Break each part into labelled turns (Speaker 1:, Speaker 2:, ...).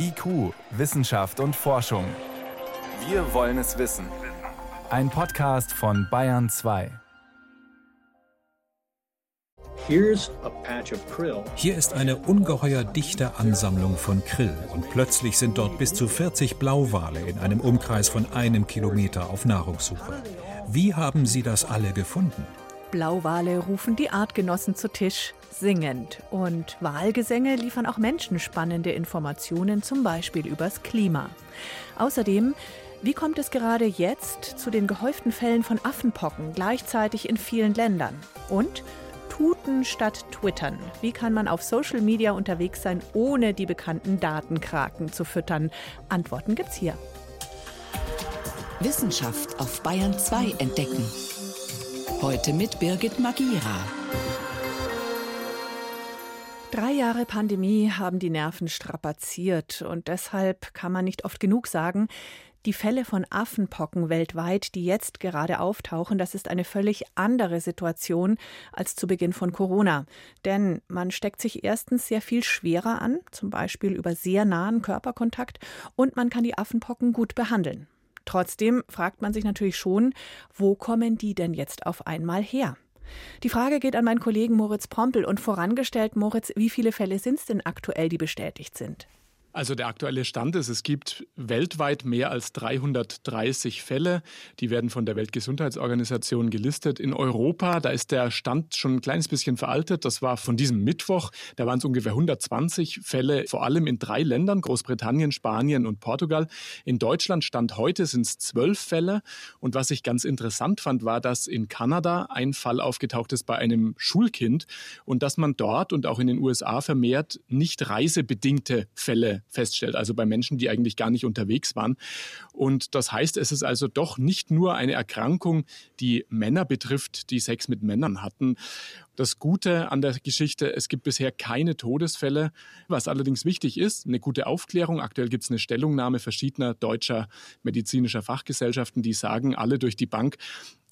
Speaker 1: IQ, Wissenschaft und Forschung. Wir wollen es wissen. Ein Podcast von Bayern 2.
Speaker 2: Hier
Speaker 3: ist eine ungeheuer dichte Ansammlung von Krill und plötzlich sind dort bis zu 40 Blauwale in einem Umkreis von einem Kilometer auf Nahrungssuche. Wie haben Sie das alle gefunden?
Speaker 4: Blauwale rufen die Artgenossen zu Tisch, singend. Und Wahlgesänge liefern auch Menschen spannende Informationen, zum Beispiel übers Klima. Außerdem, wie kommt es gerade jetzt zu den gehäuften Fällen von Affenpocken gleichzeitig in vielen Ländern? Und Tuten statt Twittern. Wie kann man auf Social Media unterwegs sein, ohne die bekannten Datenkraken zu füttern? Antworten gibt's hier.
Speaker 5: Wissenschaft auf Bayern 2 entdecken. Heute mit Birgit Magira.
Speaker 4: Drei Jahre Pandemie haben die Nerven strapaziert und deshalb kann man nicht oft genug sagen, die Fälle von Affenpocken weltweit, die jetzt gerade auftauchen, das ist eine völlig andere Situation als zu Beginn von Corona. Denn man steckt sich erstens sehr viel schwerer an, zum Beispiel über sehr nahen Körperkontakt, und man kann die Affenpocken gut behandeln. Trotzdem fragt man sich natürlich schon, wo kommen die denn jetzt auf einmal her? Die Frage geht an meinen Kollegen Moritz Pompel und vorangestellt, Moritz, wie viele Fälle sind es denn aktuell, die bestätigt sind?
Speaker 6: Also der aktuelle Stand ist, es gibt weltweit mehr als 330 Fälle. Die werden von der Weltgesundheitsorganisation gelistet. In Europa, da ist der Stand schon ein kleines bisschen veraltet. Das war von diesem Mittwoch. Da waren es ungefähr 120 Fälle, vor allem in drei Ländern, Großbritannien, Spanien und Portugal. In Deutschland stand heute sind es zwölf Fälle. Und was ich ganz interessant fand, war, dass in Kanada ein Fall aufgetaucht ist bei einem Schulkind und dass man dort und auch in den USA vermehrt nicht reisebedingte Fälle feststellt, also bei Menschen, die eigentlich gar nicht unterwegs waren. Und das heißt, es ist also doch nicht nur eine Erkrankung, die Männer betrifft, die Sex mit Männern hatten. Das Gute an der Geschichte, es gibt bisher keine Todesfälle. Was allerdings wichtig ist, eine gute Aufklärung. Aktuell gibt es eine Stellungnahme verschiedener deutscher medizinischer Fachgesellschaften, die sagen, alle durch die Bank,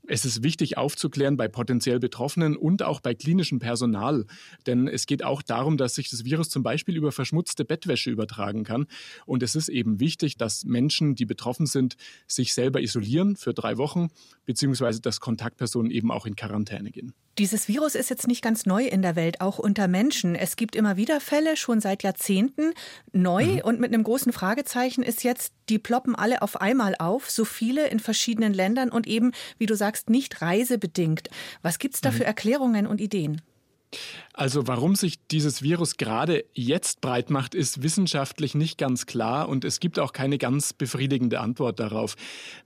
Speaker 6: es ist wichtig aufzuklären bei potenziell Betroffenen und auch bei klinischem Personal. Denn es geht auch darum, dass sich das Virus zum Beispiel über verschmutzte Bettwäsche übertragen kann. Und es ist eben wichtig, dass Menschen, die betroffen sind, sich selber isolieren für drei Wochen, beziehungsweise dass Kontaktpersonen eben auch in Quarantäne gehen.
Speaker 4: Dieses Virus ist jetzt nicht ganz neu in der Welt, auch unter Menschen. Es gibt immer wieder Fälle, schon seit Jahrzehnten. Neu mhm. und mit einem großen Fragezeichen ist jetzt, die ploppen alle auf einmal auf, so viele in verschiedenen Ländern und eben, wie du sagst, nicht reisebedingt. Was gibt es da mhm. für Erklärungen und Ideen?
Speaker 6: Also warum sich dieses Virus gerade jetzt breit macht, ist wissenschaftlich nicht ganz klar und es gibt auch keine ganz befriedigende Antwort darauf.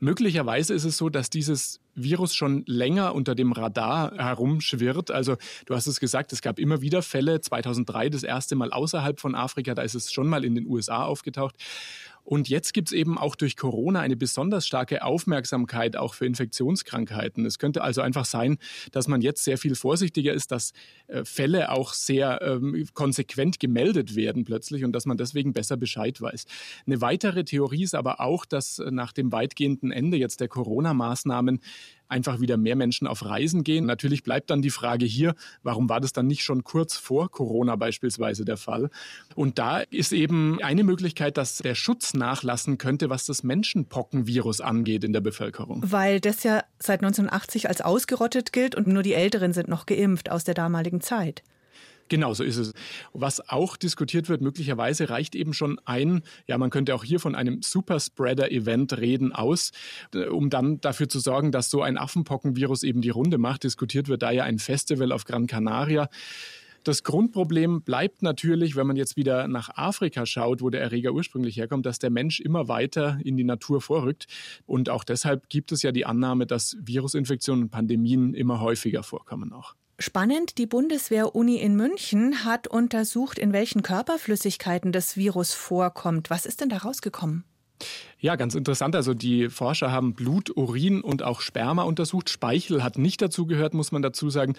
Speaker 6: Möglicherweise ist es so, dass dieses Virus schon länger unter dem Radar herumschwirrt. Also du hast es gesagt, es gab immer wieder Fälle. 2003 das erste Mal außerhalb von Afrika, da ist es schon mal in den USA aufgetaucht. Und jetzt gibt es eben auch durch Corona eine besonders starke Aufmerksamkeit auch für Infektionskrankheiten. Es könnte also einfach sein, dass man jetzt sehr viel vorsichtiger ist, dass äh, Fälle auch sehr ähm, konsequent gemeldet werden plötzlich und dass man deswegen besser Bescheid weiß. Eine weitere Theorie ist aber auch, dass äh, nach dem weitgehenden Ende jetzt der Corona-Maßnahmen einfach wieder mehr Menschen auf Reisen gehen. Natürlich bleibt dann die Frage hier, warum war das dann nicht schon kurz vor Corona beispielsweise der Fall? Und da ist eben eine Möglichkeit, dass der Schutz nachlassen könnte, was das Menschenpockenvirus angeht in der Bevölkerung.
Speaker 4: Weil das ja seit 1980 als ausgerottet gilt und nur die Älteren sind noch geimpft aus der damaligen Zeit.
Speaker 6: Genau, so ist es. Was auch diskutiert wird, möglicherweise reicht eben schon ein, ja, man könnte auch hier von einem Superspreader-Event reden, aus, äh, um dann dafür zu sorgen, dass so ein Affenpockenvirus eben die Runde macht. Diskutiert wird da ja ein Festival auf Gran Canaria. Das Grundproblem bleibt natürlich, wenn man jetzt wieder nach Afrika schaut, wo der Erreger ursprünglich herkommt, dass der Mensch immer weiter in die Natur vorrückt. Und auch deshalb gibt es ja die Annahme, dass Virusinfektionen und Pandemien immer häufiger vorkommen auch.
Speaker 4: Spannend, die Bundeswehr-Uni in München hat untersucht, in welchen Körperflüssigkeiten das Virus vorkommt. Was ist denn da rausgekommen?
Speaker 6: Ja, ganz interessant. Also die Forscher haben Blut, Urin und auch Sperma untersucht. Speichel hat nicht dazu gehört, muss man dazu sagen.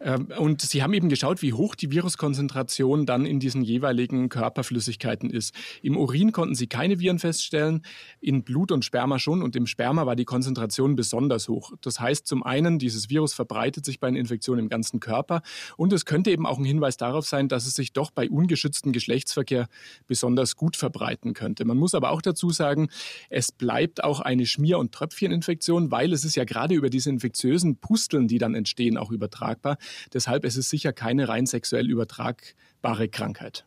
Speaker 6: Ähm, und sie haben eben geschaut, wie hoch die Viruskonzentration dann in diesen jeweiligen Körperflüssigkeiten ist. Im Urin konnten sie keine Viren feststellen, in Blut und Sperma schon. Und im Sperma war die Konzentration besonders hoch. Das heißt zum einen, dieses Virus verbreitet sich bei einer Infektion im ganzen Körper. Und es könnte eben auch ein Hinweis darauf sein, dass es sich doch bei ungeschütztem Geschlechtsverkehr besonders gut verbreiten könnte. Man muss aber auch dazu sagen, es bleibt auch eine Schmier- und Tröpfcheninfektion, weil es ist ja gerade über diese infektiösen Pusteln, die dann entstehen, auch übertragbar. Deshalb ist es sicher keine rein sexuell übertragbare Krankheit.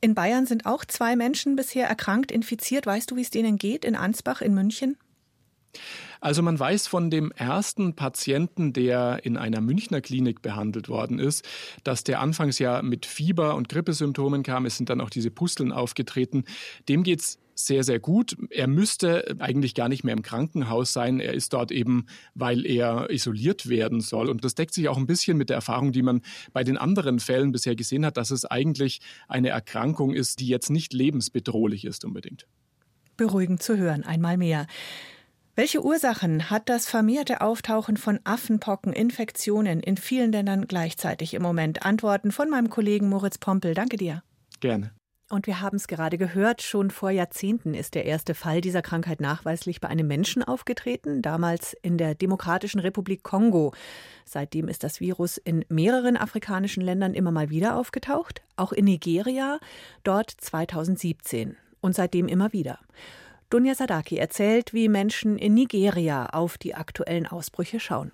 Speaker 4: In Bayern sind auch zwei Menschen bisher erkrankt, infiziert. Weißt du, wie es denen geht in Ansbach in München?
Speaker 6: Also man weiß von dem ersten Patienten, der in einer Münchner Klinik behandelt worden ist, dass der anfangs ja mit Fieber und Grippesymptomen kam. Es sind dann auch diese Pusteln aufgetreten. Dem geht es sehr, sehr gut. Er müsste eigentlich gar nicht mehr im Krankenhaus sein. Er ist dort eben, weil er isoliert werden soll. Und das deckt sich auch ein bisschen mit der Erfahrung, die man bei den anderen Fällen bisher gesehen hat, dass es eigentlich eine Erkrankung ist, die jetzt nicht lebensbedrohlich ist unbedingt.
Speaker 4: Beruhigend zu hören, einmal mehr. Welche Ursachen hat das vermehrte Auftauchen von Affenpockeninfektionen in vielen Ländern gleichzeitig im Moment? Antworten von meinem Kollegen Moritz Pompel. Danke dir.
Speaker 6: Gerne.
Speaker 4: Und wir haben es gerade gehört, schon vor Jahrzehnten ist der erste Fall dieser Krankheit nachweislich bei einem Menschen aufgetreten, damals in der Demokratischen Republik Kongo. Seitdem ist das Virus in mehreren afrikanischen Ländern immer mal wieder aufgetaucht, auch in Nigeria, dort 2017 und seitdem immer wieder. Dunja Sadaki erzählt, wie Menschen in Nigeria auf die aktuellen Ausbrüche schauen.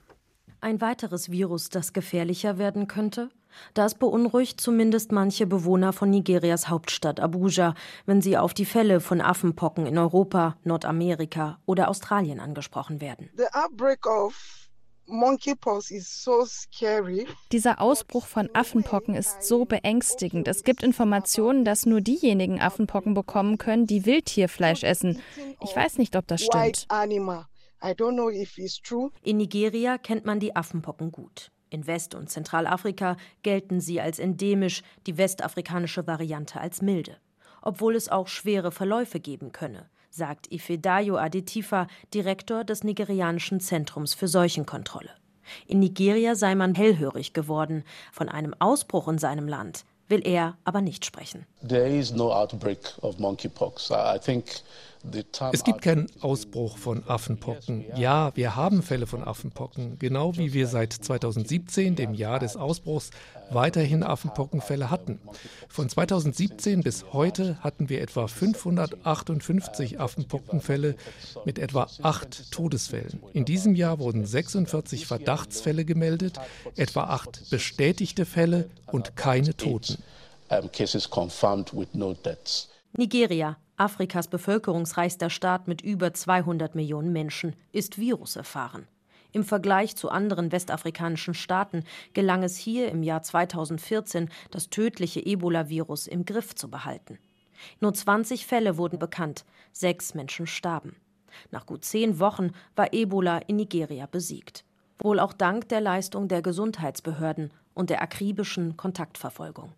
Speaker 2: Ein weiteres Virus, das gefährlicher werden könnte? Das beunruhigt zumindest manche Bewohner von Nigerias Hauptstadt Abuja, wenn sie auf die Fälle von Affenpocken in Europa, Nordamerika oder Australien angesprochen werden. The outbreak of
Speaker 7: dieser Ausbruch von Affenpocken ist so beängstigend. Es gibt Informationen, dass nur diejenigen Affenpocken bekommen können, die Wildtierfleisch essen. Ich weiß nicht, ob das stimmt.
Speaker 2: In Nigeria kennt man die Affenpocken gut. In West- und Zentralafrika gelten sie als endemisch, die westafrikanische Variante als milde. Obwohl es auch schwere Verläufe geben könne sagt Ifedayo Adetifa, Direktor des nigerianischen Zentrums für Seuchenkontrolle. In Nigeria sei man hellhörig geworden. Von einem Ausbruch in seinem Land will er aber nicht sprechen. There is no outbreak
Speaker 8: of monkeypox. I think es gibt keinen Ausbruch von Affenpocken. Ja, wir haben Fälle von Affenpocken, genau wie wir seit 2017, dem Jahr des Ausbruchs, weiterhin Affenpockenfälle hatten. Von 2017 bis heute hatten wir etwa 558 Affenpockenfälle mit etwa acht Todesfällen. In diesem Jahr wurden 46 Verdachtsfälle gemeldet, etwa acht bestätigte Fälle und keine Toten.
Speaker 2: Nigeria Afrikas bevölkerungsreichster Staat mit über 200 Millionen Menschen, ist viruserfahren. Im Vergleich zu anderen westafrikanischen Staaten gelang es hier im Jahr 2014, das tödliche Ebola-Virus im Griff zu behalten. Nur 20 Fälle wurden bekannt, sechs Menschen starben. Nach gut zehn Wochen war Ebola in Nigeria besiegt. Wohl auch dank der Leistung der Gesundheitsbehörden und der akribischen Kontaktverfolgung.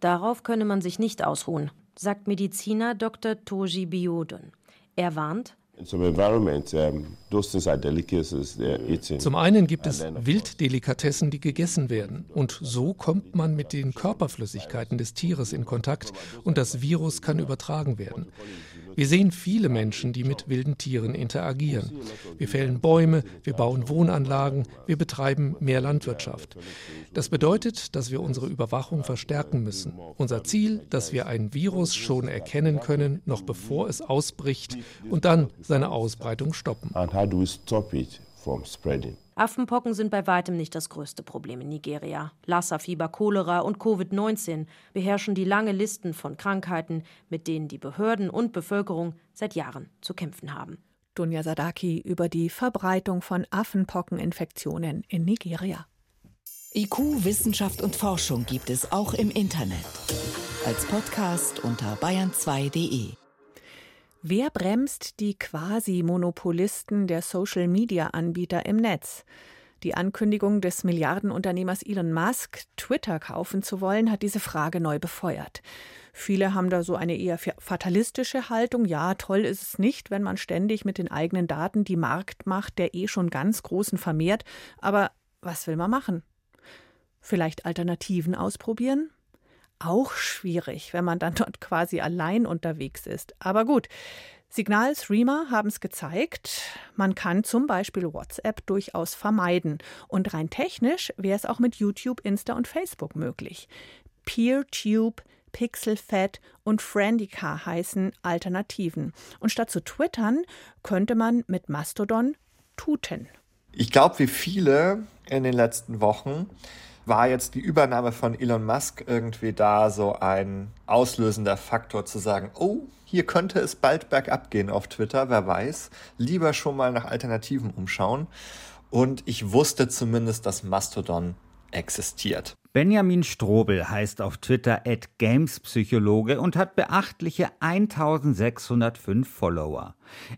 Speaker 2: Darauf könne man sich nicht ausruhen, sagt Mediziner Dr. Toji Biodun. Er warnt,
Speaker 8: zum einen gibt es Wilddelikatessen, die gegessen werden. Und so kommt man mit den Körperflüssigkeiten des Tieres in Kontakt und das Virus kann übertragen werden. Wir sehen viele Menschen, die mit wilden Tieren interagieren. Wir fällen Bäume, wir bauen Wohnanlagen, wir betreiben mehr Landwirtschaft. Das bedeutet, dass wir unsere Überwachung verstärken müssen. Unser Ziel, dass wir ein Virus schon erkennen können, noch bevor es ausbricht und dann seine Ausbreitung stoppen.
Speaker 2: Affenpocken sind bei weitem nicht das größte Problem in Nigeria. Lassa-Fieber, Cholera und Covid-19 beherrschen die lange Listen von Krankheiten, mit denen die Behörden und Bevölkerung seit Jahren zu kämpfen haben.
Speaker 4: Dunja Sadaki über die Verbreitung von Affenpockeninfektionen in Nigeria.
Speaker 5: IQ, Wissenschaft und Forschung gibt es auch im Internet. Als Podcast unter bayern2.de.
Speaker 4: Wer bremst die Quasi-Monopolisten der Social-Media-Anbieter im Netz? Die Ankündigung des Milliardenunternehmers Elon Musk, Twitter kaufen zu wollen, hat diese Frage neu befeuert. Viele haben da so eine eher fatalistische Haltung. Ja, toll ist es nicht, wenn man ständig mit den eigenen Daten die Marktmacht der eh schon ganz Großen vermehrt. Aber was will man machen? Vielleicht Alternativen ausprobieren? Auch schwierig, wenn man dann dort quasi allein unterwegs ist. Aber gut, Signal Streamer haben es gezeigt, man kann zum Beispiel WhatsApp durchaus vermeiden. Und rein technisch wäre es auch mit YouTube, Insta und Facebook möglich. PeerTube, PixelFed und Friendica heißen Alternativen. Und statt zu twittern, könnte man mit Mastodon tuten.
Speaker 9: Ich glaube, wie viele in den letzten Wochen war jetzt die Übernahme von Elon Musk irgendwie da so ein auslösender Faktor zu sagen, oh, hier könnte es bald bergab gehen auf Twitter, wer weiß. Lieber schon mal nach Alternativen umschauen. Und ich wusste zumindest, dass Mastodon existiert.
Speaker 10: Benjamin Strobel heißt auf Twitter Gamespsychologe und hat beachtliche 1605 Follower.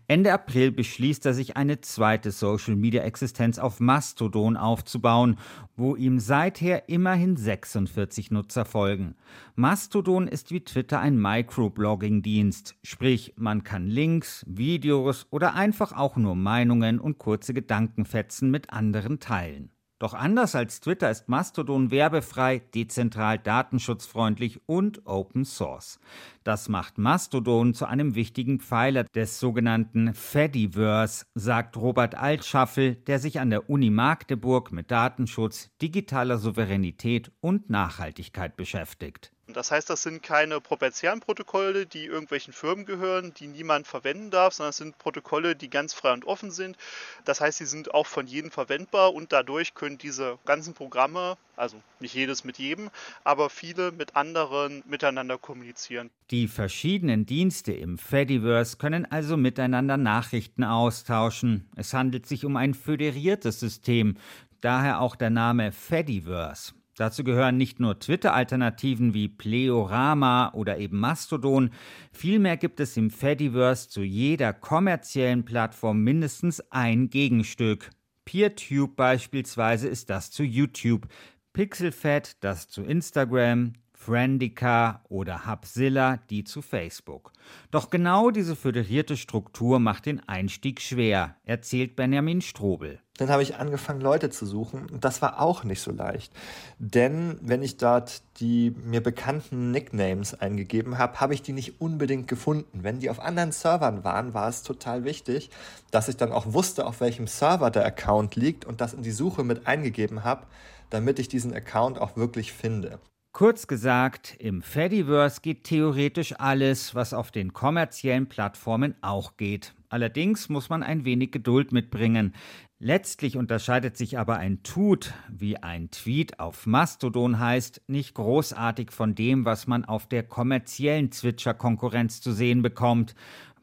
Speaker 10: Ende April beschließt er sich eine zweite Social-Media-Existenz auf Mastodon aufzubauen, wo ihm seither immerhin 46 Nutzer folgen. Mastodon ist wie Twitter ein Microblogging-Dienst, sprich man kann Links, Videos oder einfach auch nur Meinungen und kurze Gedankenfetzen mit anderen teilen. Doch anders als Twitter ist Mastodon werbefrei, dezentral, datenschutzfreundlich und Open Source. Das macht Mastodon zu einem wichtigen Pfeiler des sogenannten Fediverse, sagt Robert Altschaffel, der sich an der Uni Magdeburg mit Datenschutz, digitaler Souveränität und Nachhaltigkeit beschäftigt.
Speaker 11: Das heißt, das sind keine proprietären Protokolle, die irgendwelchen Firmen gehören, die niemand verwenden darf, sondern es sind Protokolle, die ganz frei und offen sind. Das heißt, sie sind auch von jedem verwendbar und dadurch können diese ganzen Programme, also nicht jedes mit jedem, aber viele mit anderen miteinander kommunizieren.
Speaker 10: Die verschiedenen Dienste im Fediverse können also miteinander Nachrichten austauschen. Es handelt sich um ein föderiertes System, daher auch der Name Fediverse. Dazu gehören nicht nur Twitter-Alternativen wie Pleorama oder eben Mastodon, vielmehr gibt es im Fediverse zu jeder kommerziellen Plattform mindestens ein Gegenstück. PeerTube beispielsweise ist das zu YouTube, PixelFed das zu Instagram, Friendica oder Hubzilla die zu Facebook. Doch genau diese föderierte Struktur macht den Einstieg schwer, erzählt Benjamin Strobel.
Speaker 9: Dann habe ich angefangen, Leute zu suchen. Und das war auch nicht so leicht. Denn wenn ich dort die mir bekannten Nicknames eingegeben habe, habe ich die nicht unbedingt gefunden. Wenn die auf anderen Servern waren, war es total wichtig, dass ich dann auch wusste, auf welchem Server der Account liegt und das in die Suche mit eingegeben habe, damit ich diesen Account auch wirklich finde.
Speaker 10: Kurz gesagt, im Fediverse geht theoretisch alles, was auf den kommerziellen Plattformen auch geht. Allerdings muss man ein wenig Geduld mitbringen. Letztlich unterscheidet sich aber ein Tut, wie ein Tweet auf Mastodon heißt, nicht großartig von dem, was man auf der kommerziellen Zwitscher-Konkurrenz zu sehen bekommt.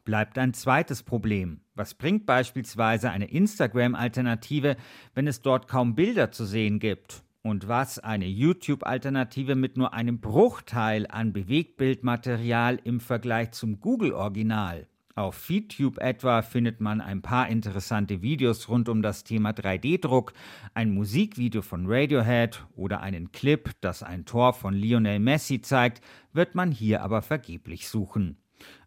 Speaker 10: Bleibt ein zweites Problem. Was bringt beispielsweise eine Instagram-Alternative, wenn es dort kaum Bilder zu sehen gibt? Und was eine YouTube-Alternative mit nur einem Bruchteil an Bewegtbildmaterial im Vergleich zum Google-Original? Auf FeedTube etwa findet man ein paar interessante Videos rund um das Thema 3D-Druck, ein Musikvideo von Radiohead oder einen Clip, das ein Tor von Lionel Messi zeigt, wird man hier aber vergeblich suchen.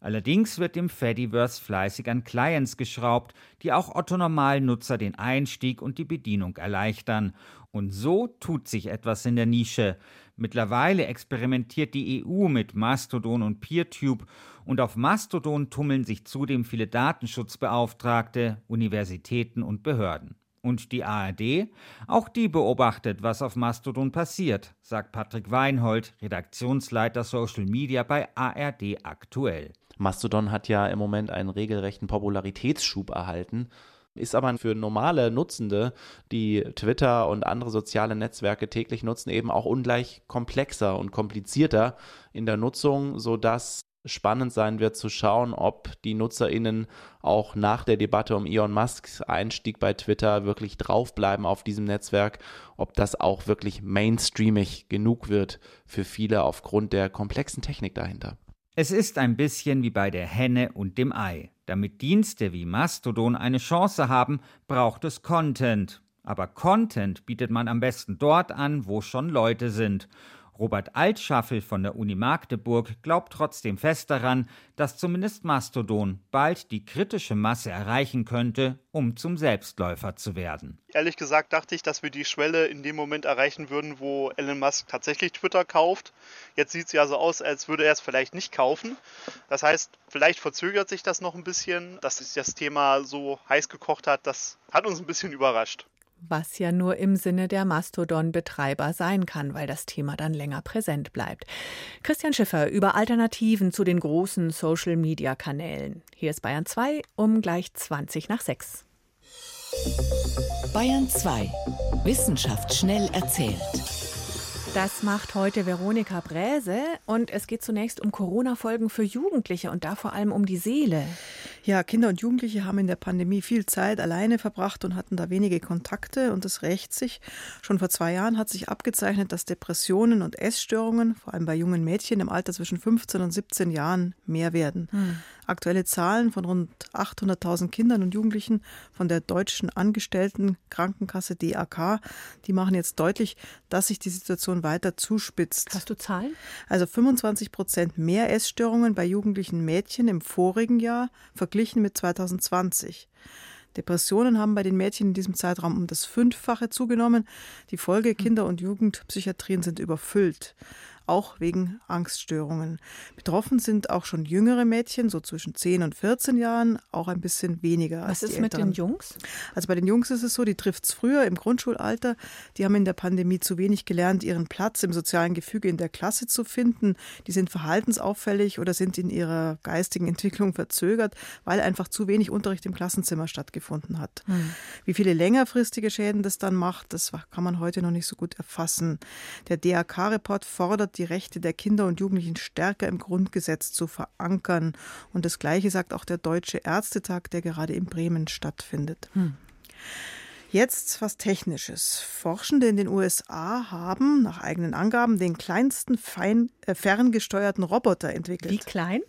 Speaker 10: Allerdings wird im Fediverse fleißig an Clients geschraubt, die auch Otto-Normalnutzer den Einstieg und die Bedienung erleichtern. Und so tut sich etwas in der Nische. Mittlerweile experimentiert die EU mit Mastodon und PeerTube und auf Mastodon tummeln sich zudem viele Datenschutzbeauftragte, Universitäten und Behörden. Und die ARD? Auch die beobachtet, was auf Mastodon passiert, sagt Patrick Weinhold, Redaktionsleiter Social Media bei ARD aktuell.
Speaker 12: Mastodon hat ja im Moment einen regelrechten Popularitätsschub erhalten ist aber für normale Nutzende, die Twitter und andere soziale Netzwerke täglich nutzen, eben auch ungleich komplexer und komplizierter in der Nutzung, sodass spannend sein wird zu schauen, ob die NutzerInnen auch nach der Debatte um Elon Musks Einstieg bei Twitter wirklich draufbleiben auf diesem Netzwerk, ob das auch wirklich mainstreamig genug wird für viele aufgrund der komplexen Technik dahinter.
Speaker 10: Es ist ein bisschen wie bei der Henne und dem Ei. Damit Dienste wie Mastodon eine Chance haben, braucht es Content. Aber Content bietet man am besten dort an, wo schon Leute sind. Robert Altschaffel von der Uni Magdeburg glaubt trotzdem fest daran, dass zumindest Mastodon bald die kritische Masse erreichen könnte, um zum Selbstläufer zu werden.
Speaker 11: Ehrlich gesagt dachte ich, dass wir die Schwelle in dem Moment erreichen würden, wo Elon Musk tatsächlich Twitter kauft. Jetzt sieht es ja so aus, als würde er es vielleicht nicht kaufen. Das heißt, vielleicht verzögert sich das noch ein bisschen, dass sich das Thema so heiß gekocht hat. Das hat uns ein bisschen überrascht
Speaker 4: was ja nur im Sinne der Mastodon-Betreiber sein kann, weil das Thema dann länger präsent bleibt. Christian Schiffer über Alternativen zu den großen Social-Media-Kanälen. Hier ist Bayern 2 um gleich 20 nach 6.
Speaker 5: Bayern 2. Wissenschaft schnell erzählt.
Speaker 4: Das macht heute Veronika Bräse und es geht zunächst um Corona-Folgen für Jugendliche und da vor allem um die Seele.
Speaker 13: Ja, Kinder und Jugendliche haben in der Pandemie viel Zeit alleine verbracht und hatten da wenige Kontakte und das rächt sich. Schon vor zwei Jahren hat sich abgezeichnet, dass Depressionen und Essstörungen, vor allem bei jungen Mädchen im Alter zwischen 15 und 17 Jahren, mehr werden. Hm. Aktuelle Zahlen von rund 800.000 Kindern und Jugendlichen von der deutschen Angestellten Krankenkasse DAK, die machen jetzt deutlich, dass sich die Situation weiter zuspitzt.
Speaker 4: Hast du Zahlen?
Speaker 13: Also 25 Prozent mehr Essstörungen bei jugendlichen Mädchen im vorigen Jahr verglichen mit 2020. Depressionen haben bei den Mädchen in diesem Zeitraum um das Fünffache zugenommen. Die Folge Kinder- und Jugendpsychiatrien sind überfüllt auch wegen Angststörungen. Betroffen sind auch schon jüngere Mädchen, so zwischen 10 und 14 Jahren, auch ein bisschen weniger.
Speaker 4: Was ist mit den Jungs?
Speaker 13: Also bei den Jungs ist es so, die trifft es früher im Grundschulalter. Die haben in der Pandemie zu wenig gelernt, ihren Platz im sozialen Gefüge in der Klasse zu finden. Die sind verhaltensauffällig oder sind in ihrer geistigen Entwicklung verzögert, weil einfach zu wenig Unterricht im Klassenzimmer stattgefunden hat. Hm. Wie viele längerfristige Schäden das dann macht, das kann man heute noch nicht so gut erfassen. Der DRK-Report fordert die Rechte der Kinder und Jugendlichen stärker im Grundgesetz zu verankern. Und das Gleiche sagt auch der Deutsche Ärztetag, der gerade in Bremen stattfindet. Hm. Jetzt was Technisches. Forschende in den USA haben nach eigenen Angaben den kleinsten fein, äh, ferngesteuerten Roboter entwickelt.
Speaker 4: Wie klein?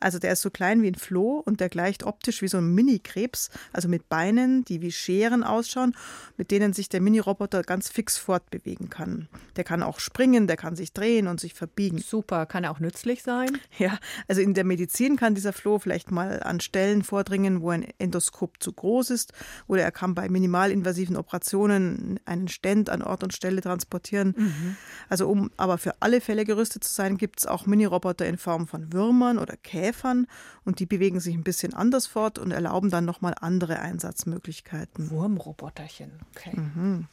Speaker 13: Also der ist so klein wie ein Floh und der gleicht optisch wie so ein Mini-Krebs, also mit Beinen, die wie Scheren ausschauen, mit denen sich der Mini-Roboter ganz fix fortbewegen kann. Der kann auch springen, der kann sich drehen und sich verbiegen.
Speaker 4: Super, kann er auch nützlich sein?
Speaker 13: Ja, also in der Medizin kann dieser Floh vielleicht mal an Stellen vordringen, wo ein Endoskop zu groß ist, oder er kann bei minimalinvasiven Operationen einen Stent an Ort und Stelle transportieren. Mhm. Also um aber für alle Fälle gerüstet zu sein, gibt es auch Mini-Roboter in Form von Würmern oder Käfern und die bewegen sich ein bisschen anders fort und erlauben dann nochmal andere Einsatzmöglichkeiten.
Speaker 4: Wurmroboterchen, okay. Mhm.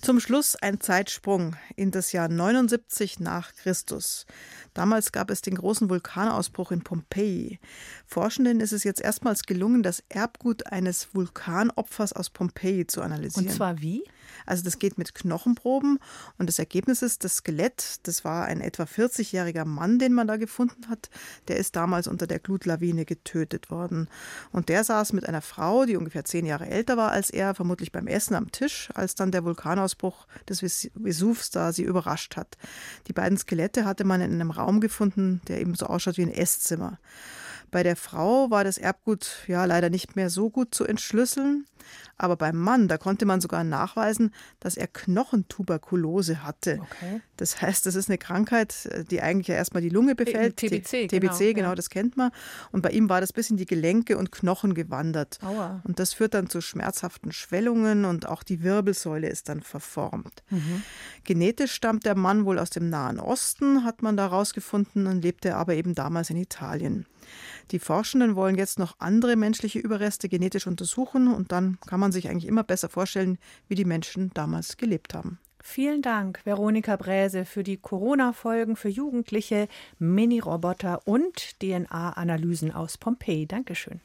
Speaker 13: Zum Schluss ein Zeitsprung in das Jahr 79 nach Christus. Damals gab es den großen Vulkanausbruch in Pompeji. Forschenden ist es jetzt erstmals gelungen, das Erbgut eines Vulkanopfers aus Pompeji zu analysieren.
Speaker 4: Und zwar wie?
Speaker 13: Also das geht mit Knochenproben und das Ergebnis ist das Skelett. Das war ein etwa 40-jähriger Mann, den man da gefunden hat. Der ist damals unter der Glutlawine getötet worden. Und der saß mit einer Frau, die ungefähr zehn Jahre älter war als er, vermutlich beim Essen am Tisch, als dann der Vulkanausbruch des Vesuvs da sie überrascht hat. Die beiden Skelette hatte man in einem Raum gefunden, der eben so ausschaut wie ein Esszimmer. Bei der Frau war das Erbgut ja leider nicht mehr so gut zu entschlüsseln. Aber beim Mann, da konnte man sogar nachweisen, dass er Knochentuberkulose hatte. Okay. Das heißt, das ist eine Krankheit, die eigentlich ja erstmal die Lunge befällt.
Speaker 4: TBC,
Speaker 13: TBC, genau, genau ja. das kennt man. Und bei ihm war das bis in die Gelenke und Knochen gewandert. Aua. Und das führt dann zu schmerzhaften Schwellungen und auch die Wirbelsäule ist dann verformt. Mhm. Genetisch stammt der Mann wohl aus dem Nahen Osten, hat man da rausgefunden und lebte aber eben damals in Italien. Die Forschenden wollen jetzt noch andere menschliche Überreste genetisch untersuchen und dann kann man sich eigentlich immer besser vorstellen, wie die Menschen damals gelebt haben.
Speaker 4: Vielen Dank, Veronika Bräse, für die Corona-Folgen für Jugendliche, Mini-Roboter und DNA-Analysen aus Pompeji. Dankeschön.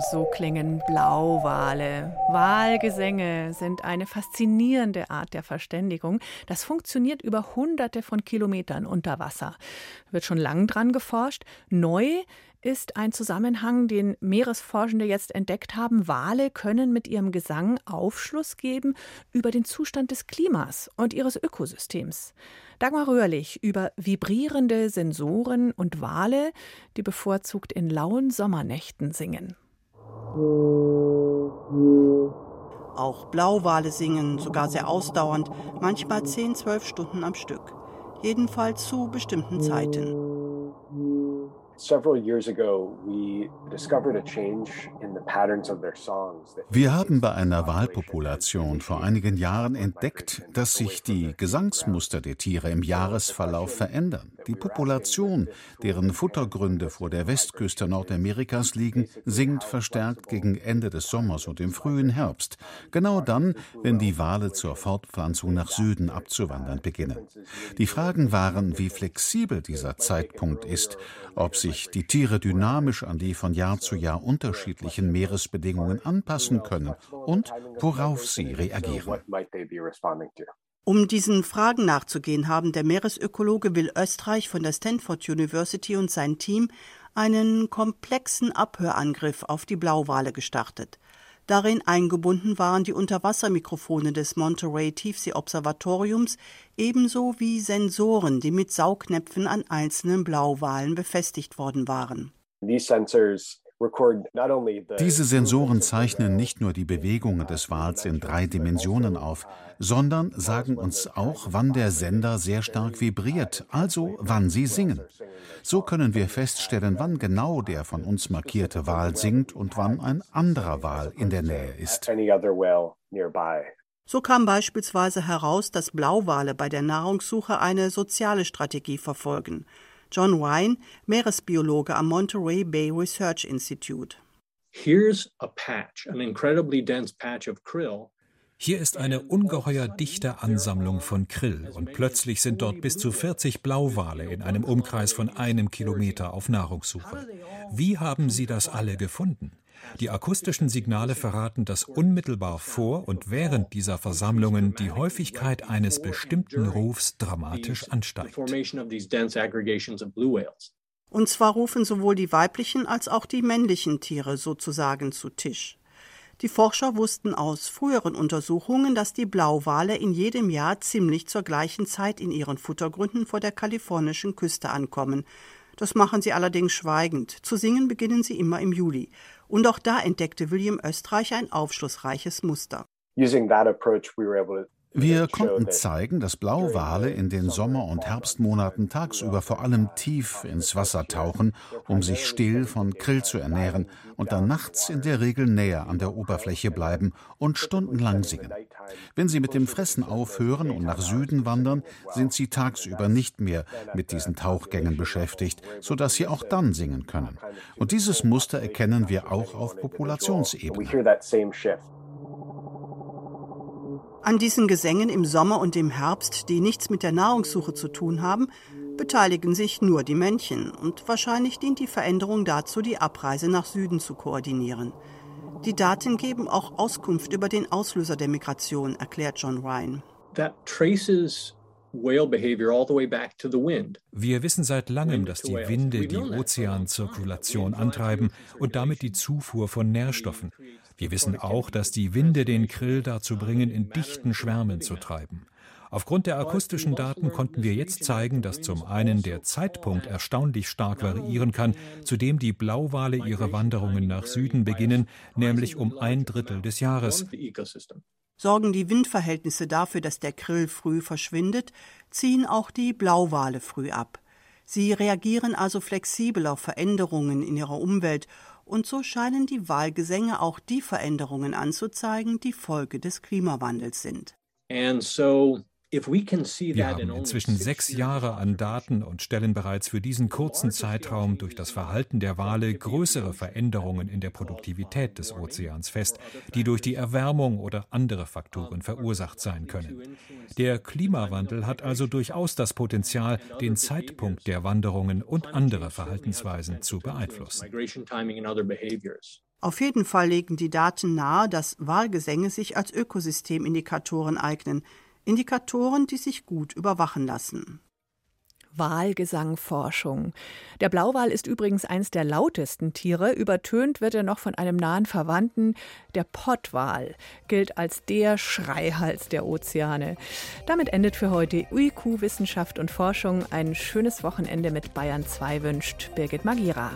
Speaker 4: So klingen Blauwale. Wahlgesänge sind eine faszinierende Art der Verständigung. Das funktioniert über hunderte von Kilometern unter Wasser. Wird schon lang dran geforscht. Neu ist ein Zusammenhang, den Meeresforschende jetzt entdeckt haben. Wale können mit ihrem Gesang Aufschluss geben über den Zustand des Klimas und ihres Ökosystems. Dagmar Röhrlich über vibrierende Sensoren und Wale, die bevorzugt in lauen Sommernächten singen.
Speaker 14: Auch Blauwale singen, sogar sehr ausdauernd, manchmal 10, 12 Stunden am Stück. Jedenfalls zu bestimmten Zeiten.
Speaker 15: Wir haben bei einer Walpopulation vor einigen Jahren entdeckt, dass sich die Gesangsmuster der Tiere im Jahresverlauf verändern. Die Population, deren Futtergründe vor der Westküste Nordamerikas liegen, sinkt verstärkt gegen Ende des Sommers und im frühen Herbst, genau dann, wenn die Wale zur Fortpflanzung nach Süden abzuwandern beginnen. Die Fragen waren, wie flexibel dieser Zeitpunkt ist, ob sich sich die Tiere dynamisch an die von Jahr zu Jahr unterschiedlichen Meeresbedingungen anpassen können und worauf sie reagieren.
Speaker 14: Um diesen Fragen nachzugehen, haben der Meeresökologe Will Österreich von der Stanford University und sein Team einen komplexen Abhörangriff auf die Blauwale gestartet. Darin eingebunden waren die Unterwassermikrofone des Monterey Tiefseeobservatoriums ebenso wie Sensoren, die mit Saugnäpfen an einzelnen Blauwalen befestigt worden waren.
Speaker 15: These sensors diese Sensoren zeichnen nicht nur die Bewegungen des Wals in drei Dimensionen auf, sondern sagen uns auch, wann der Sender sehr stark vibriert, also wann sie singen. So können wir feststellen, wann genau der von uns markierte Wal singt und wann ein anderer Wal in der Nähe ist.
Speaker 14: So kam beispielsweise heraus, dass Blauwale bei der Nahrungssuche eine soziale Strategie verfolgen. John Wine, Meeresbiologe am Monterey Bay Research Institute.
Speaker 3: Here's a patch, an incredibly dense patch of krill. Hier ist eine ungeheuer dichte Ansammlung von Krill und plötzlich sind dort bis zu 40 Blauwale in einem Umkreis von einem Kilometer auf Nahrungssuche. Wie haben Sie das alle gefunden? Die akustischen Signale verraten, dass unmittelbar vor und während dieser Versammlungen die Häufigkeit eines bestimmten Rufs dramatisch ansteigt.
Speaker 14: Und zwar rufen sowohl die weiblichen als auch die männlichen Tiere sozusagen zu Tisch. Die Forscher wussten aus früheren Untersuchungen, dass die Blauwale in jedem Jahr ziemlich zur gleichen Zeit in ihren Futtergründen vor der kalifornischen Küste ankommen. Das machen sie allerdings schweigend. Zu singen beginnen sie immer im Juli. Und auch da entdeckte William Östreich ein aufschlussreiches Muster.
Speaker 15: Wir konnten zeigen, dass Blauwale in den Sommer- und Herbstmonaten tagsüber vor allem tief ins Wasser tauchen, um sich still von Krill zu ernähren und dann nachts in der Regel näher an der Oberfläche bleiben und stundenlang singen. Wenn sie mit dem Fressen aufhören und nach Süden wandern, sind sie tagsüber nicht mehr mit diesen Tauchgängen beschäftigt, sodass sie auch dann singen können. Und dieses Muster erkennen wir auch auf Populationsebene.
Speaker 14: An diesen Gesängen im Sommer und im Herbst, die nichts mit der Nahrungssuche zu tun haben, beteiligen sich nur die Männchen und wahrscheinlich dient die Veränderung dazu, die Abreise nach Süden zu koordinieren. Die Daten geben auch Auskunft über den Auslöser der Migration, erklärt John Ryan.
Speaker 3: That traces wir wissen seit langem, dass die Winde die Ozeanzirkulation antreiben und damit die Zufuhr von Nährstoffen. Wir wissen auch, dass die Winde den Krill dazu bringen, in dichten Schwärmen zu treiben. Aufgrund der akustischen Daten konnten wir jetzt zeigen, dass zum einen der Zeitpunkt erstaunlich stark variieren kann, zu dem die Blauwale ihre Wanderungen nach Süden beginnen, nämlich um ein Drittel des Jahres.
Speaker 14: Sorgen die Windverhältnisse dafür, dass der Krill früh verschwindet, ziehen auch die Blauwale früh ab. Sie reagieren also flexibel auf Veränderungen in ihrer Umwelt, und so scheinen die Wahlgesänge auch die Veränderungen anzuzeigen, die Folge des Klimawandels sind.
Speaker 3: And so wir haben inzwischen sechs Jahre an Daten und stellen bereits für diesen kurzen Zeitraum durch das Verhalten der Wale größere Veränderungen in der Produktivität des Ozeans fest, die durch die Erwärmung oder andere Faktoren verursacht sein können. Der Klimawandel hat also durchaus das Potenzial, den Zeitpunkt der Wanderungen und andere Verhaltensweisen zu beeinflussen.
Speaker 14: Auf jeden Fall legen die Daten nahe, dass Wahlgesänge sich als Ökosystemindikatoren eignen, Indikatoren, die sich gut überwachen lassen.
Speaker 4: Wahlgesangforschung. Der Blauwal ist übrigens eines der lautesten Tiere. Übertönt wird er noch von einem nahen Verwandten. Der Pottwal gilt als der Schreihals der Ozeane. Damit endet für heute UIQ Wissenschaft und Forschung. Ein schönes Wochenende mit Bayern 2 wünscht Birgit Magira.